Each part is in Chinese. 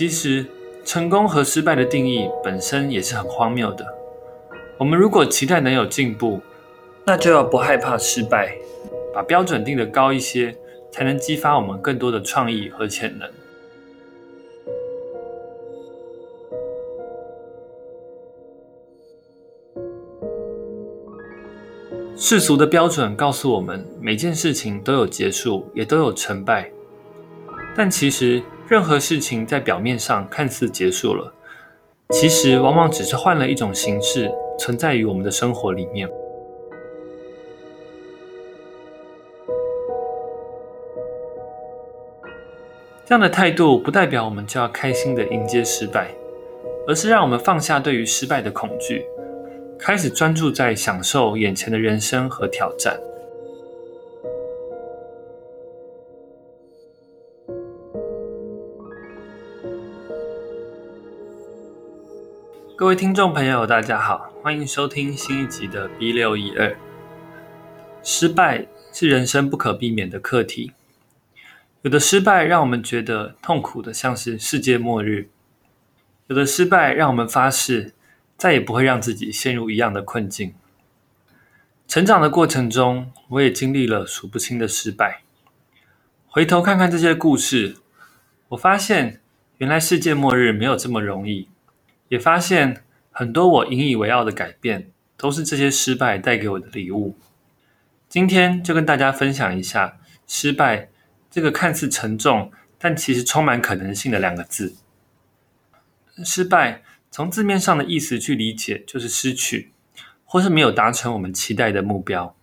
其实，成功和失败的定义本身也是很荒谬的。我们如果期待能有进步，那就要不害怕失败，把标准定得高一些，才能激发我们更多的创意和潜能。世俗的标准告诉我们，每件事情都有结束，也都有成败。但其实，任何事情在表面上看似结束了，其实往往只是换了一种形式，存在于我们的生活里面。这样的态度不代表我们就要开心的迎接失败，而是让我们放下对于失败的恐惧。开始专注在享受眼前的人生和挑战。各位听众朋友，大家好，欢迎收听新一集的 B 六一二。失败是人生不可避免的课题，有的失败让我们觉得痛苦的像是世界末日，有的失败让我们发誓。再也不会让自己陷入一样的困境。成长的过程中，我也经历了数不清的失败。回头看看这些故事，我发现原来世界末日没有这么容易，也发现很多我引以为傲的改变，都是这些失败带给我的礼物。今天就跟大家分享一下失败这个看似沉重，但其实充满可能性的两个字。失败。从字面上的意思去理解，就是失去，或是没有达成我们期待的目标。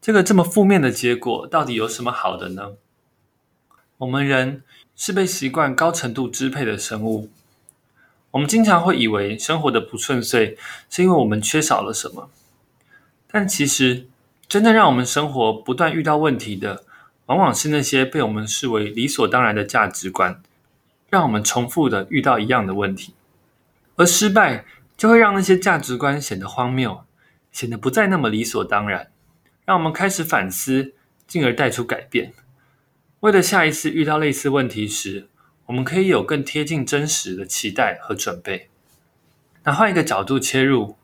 这个这么负面的结果，到底有什么好的呢？我们人是被习惯高程度支配的生物，我们经常会以为生活的不顺遂是因为我们缺少了什么，但其实真正让我们生活不断遇到问题的，往往是那些被我们视为理所当然的价值观，让我们重复的遇到一样的问题。而失败就会让那些价值观显得荒谬，显得不再那么理所当然，让我们开始反思，进而带出改变。为了下一次遇到类似问题时，我们可以有更贴近真实的期待和准备。那换一个角度切入，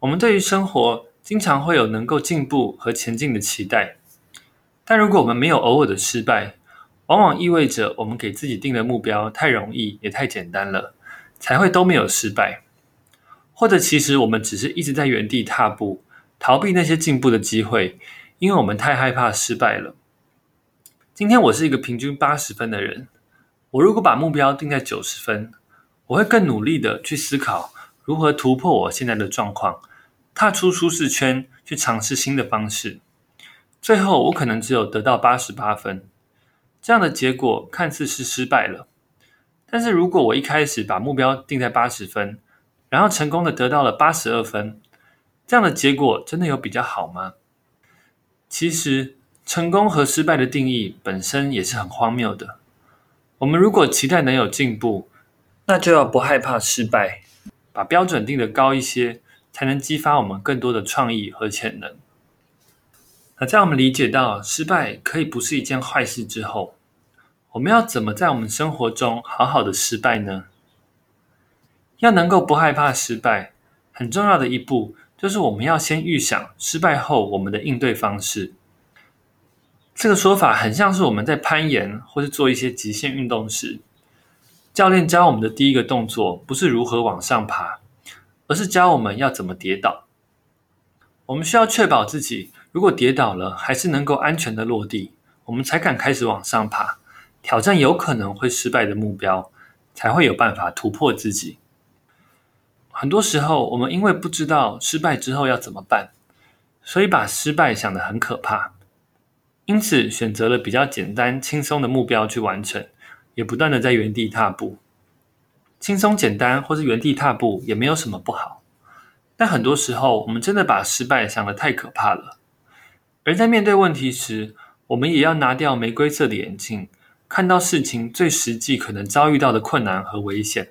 我们对于生活经常会有能够进步和前进的期待，但如果我们没有偶尔的失败，往往意味着我们给自己定的目标太容易，也太简单了。才会都没有失败，或者其实我们只是一直在原地踏步，逃避那些进步的机会，因为我们太害怕失败了。今天我是一个平均八十分的人，我如果把目标定在九十分，我会更努力的去思考如何突破我现在的状况，踏出舒适圈，去尝试新的方式。最后我可能只有得到八十八分，这样的结果看似是失败了。但是如果我一开始把目标定在八十分，然后成功的得到了八十二分，这样的结果真的有比较好吗？其实，成功和失败的定义本身也是很荒谬的。我们如果期待能有进步，那就要不害怕失败，把标准定得高一些，才能激发我们更多的创意和潜能。那在我们理解到失败可以不是一件坏事之后，我们要怎么在我们生活中好好的失败呢？要能够不害怕失败，很重要的一步就是我们要先预想失败后我们的应对方式。这个说法很像是我们在攀岩或是做一些极限运动时，教练教我们的第一个动作不是如何往上爬，而是教我们要怎么跌倒。我们需要确保自己如果跌倒了，还是能够安全的落地，我们才敢开始往上爬。挑战有可能会失败的目标，才会有办法突破自己。很多时候，我们因为不知道失败之后要怎么办，所以把失败想得很可怕，因此选择了比较简单、轻松的目标去完成，也不断的在原地踏步。轻松简单或是原地踏步也没有什么不好，但很多时候，我们真的把失败想得太可怕了。而在面对问题时，我们也要拿掉玫瑰色的眼镜。看到事情最实际可能遭遇到的困难和危险，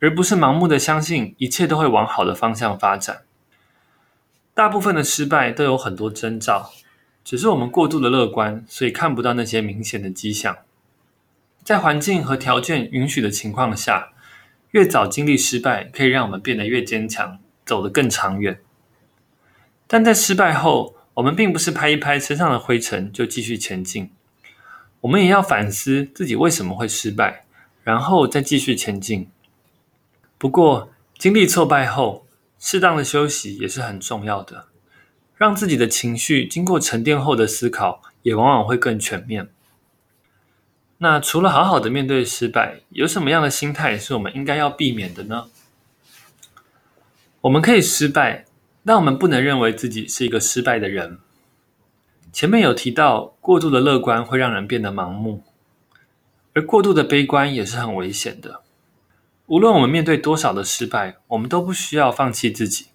而不是盲目的相信一切都会往好的方向发展。大部分的失败都有很多征兆，只是我们过度的乐观，所以看不到那些明显的迹象。在环境和条件允许的情况下，越早经历失败，可以让我们变得越坚强，走得更长远。但在失败后，我们并不是拍一拍身上的灰尘就继续前进，我们也要反思自己为什么会失败，然后再继续前进。不过，经历挫败后，适当的休息也是很重要的，让自己的情绪经过沉淀后的思考，也往往会更全面。那除了好好的面对失败，有什么样的心态是我们应该要避免的呢？我们可以失败，但我们不能认为自己是一个失败的人。前面有提到，过度的乐观会让人变得盲目，而过度的悲观也是很危险的。无论我们面对多少的失败，我们都不需要放弃自己。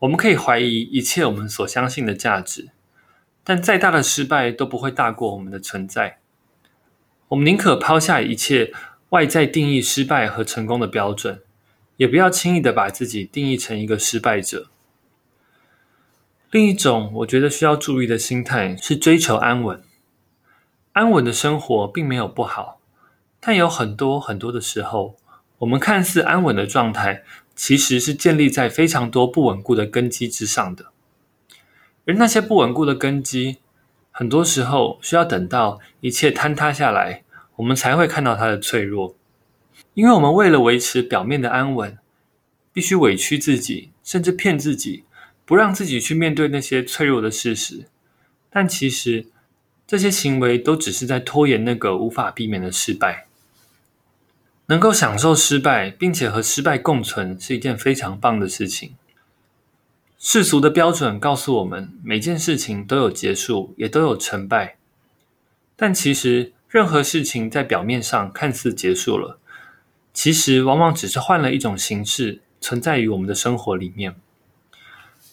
我们可以怀疑一切我们所相信的价值，但再大的失败都不会大过我们的存在。我们宁可抛下一切外在定义失败和成功的标准，也不要轻易的把自己定义成一个失败者。另一种我觉得需要注意的心态是追求安稳。安稳的生活并没有不好，但有很多很多的时候，我们看似安稳的状态，其实是建立在非常多不稳固的根基之上的。而那些不稳固的根基，很多时候需要等到一切坍塌下来，我们才会看到它的脆弱。因为我们为了维持表面的安稳，必须委屈自己，甚至骗自己，不让自己去面对那些脆弱的事实。但其实这些行为都只是在拖延那个无法避免的失败。能够享受失败，并且和失败共存，是一件非常棒的事情。世俗的标准告诉我们，每件事情都有结束，也都有成败。但其实，任何事情在表面上看似结束了，其实往往只是换了一种形式，存在于我们的生活里面。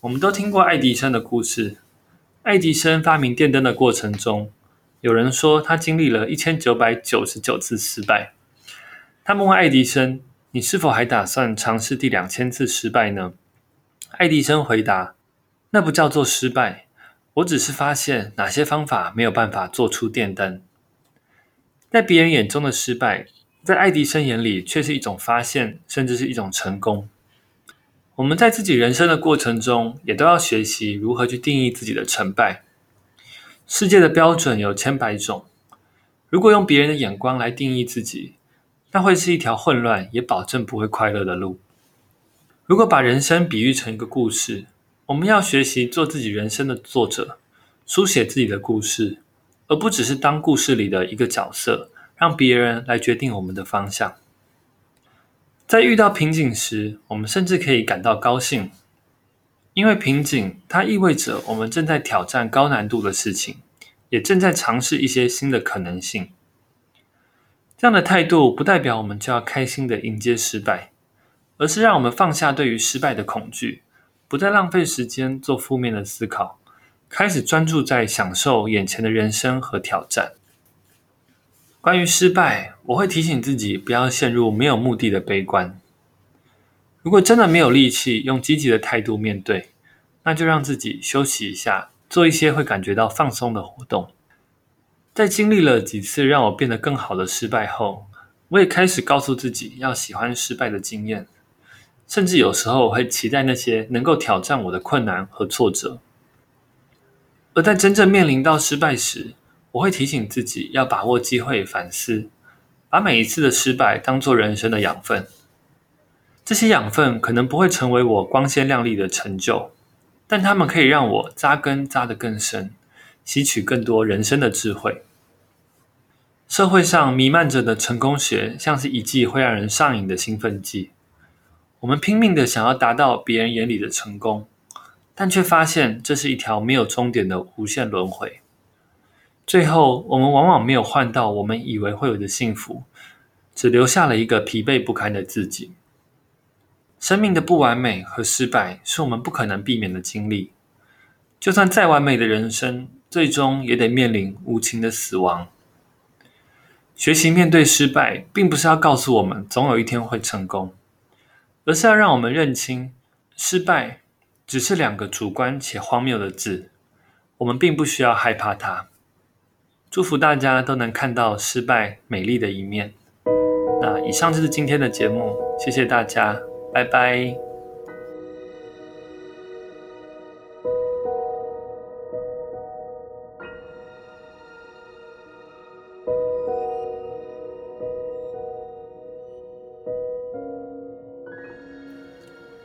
我们都听过爱迪生的故事。爱迪生发明电灯的过程中，有人说他经历了一千九百九十九次失败。他们问爱迪生：“你是否还打算尝试第两千次失败呢？”爱迪生回答：“那不叫做失败，我只是发现哪些方法没有办法做出电灯。”在别人眼中的失败，在爱迪生眼里却是一种发现，甚至是一种成功。我们在自己人生的过程中，也都要学习如何去定义自己的成败。世界的标准有千百种，如果用别人的眼光来定义自己，那会是一条混乱，也保证不会快乐的路。如果把人生比喻成一个故事，我们要学习做自己人生的作者，书写自己的故事，而不只是当故事里的一个角色，让别人来决定我们的方向。在遇到瓶颈时，我们甚至可以感到高兴，因为瓶颈它意味着我们正在挑战高难度的事情，也正在尝试一些新的可能性。这样的态度不代表我们就要开心的迎接失败。而是让我们放下对于失败的恐惧，不再浪费时间做负面的思考，开始专注在享受眼前的人生和挑战。关于失败，我会提醒自己不要陷入没有目的的悲观。如果真的没有力气用积极的态度面对，那就让自己休息一下，做一些会感觉到放松的活动。在经历了几次让我变得更好的失败后，我也开始告诉自己要喜欢失败的经验。甚至有时候我会期待那些能够挑战我的困难和挫折，而在真正面临到失败时，我会提醒自己要把握机会反思，把每一次的失败当作人生的养分。这些养分可能不会成为我光鲜亮丽的成就，但它们可以让我扎根扎得更深，吸取更多人生的智慧。社会上弥漫着的成功学，像是一剂会让人上瘾的兴奋剂。我们拼命的想要达到别人眼里的成功，但却发现这是一条没有终点的无限轮回。最后，我们往往没有换到我们以为会有的幸福，只留下了一个疲惫不堪的自己。生命的不完美和失败是我们不可能避免的经历。就算再完美的人生，最终也得面临无情的死亡。学习面对失败，并不是要告诉我们总有一天会成功。而是要让我们认清，失败只是两个主观且荒谬的字，我们并不需要害怕它。祝福大家都能看到失败美丽的一面。那以上就是今天的节目，谢谢大家，拜拜。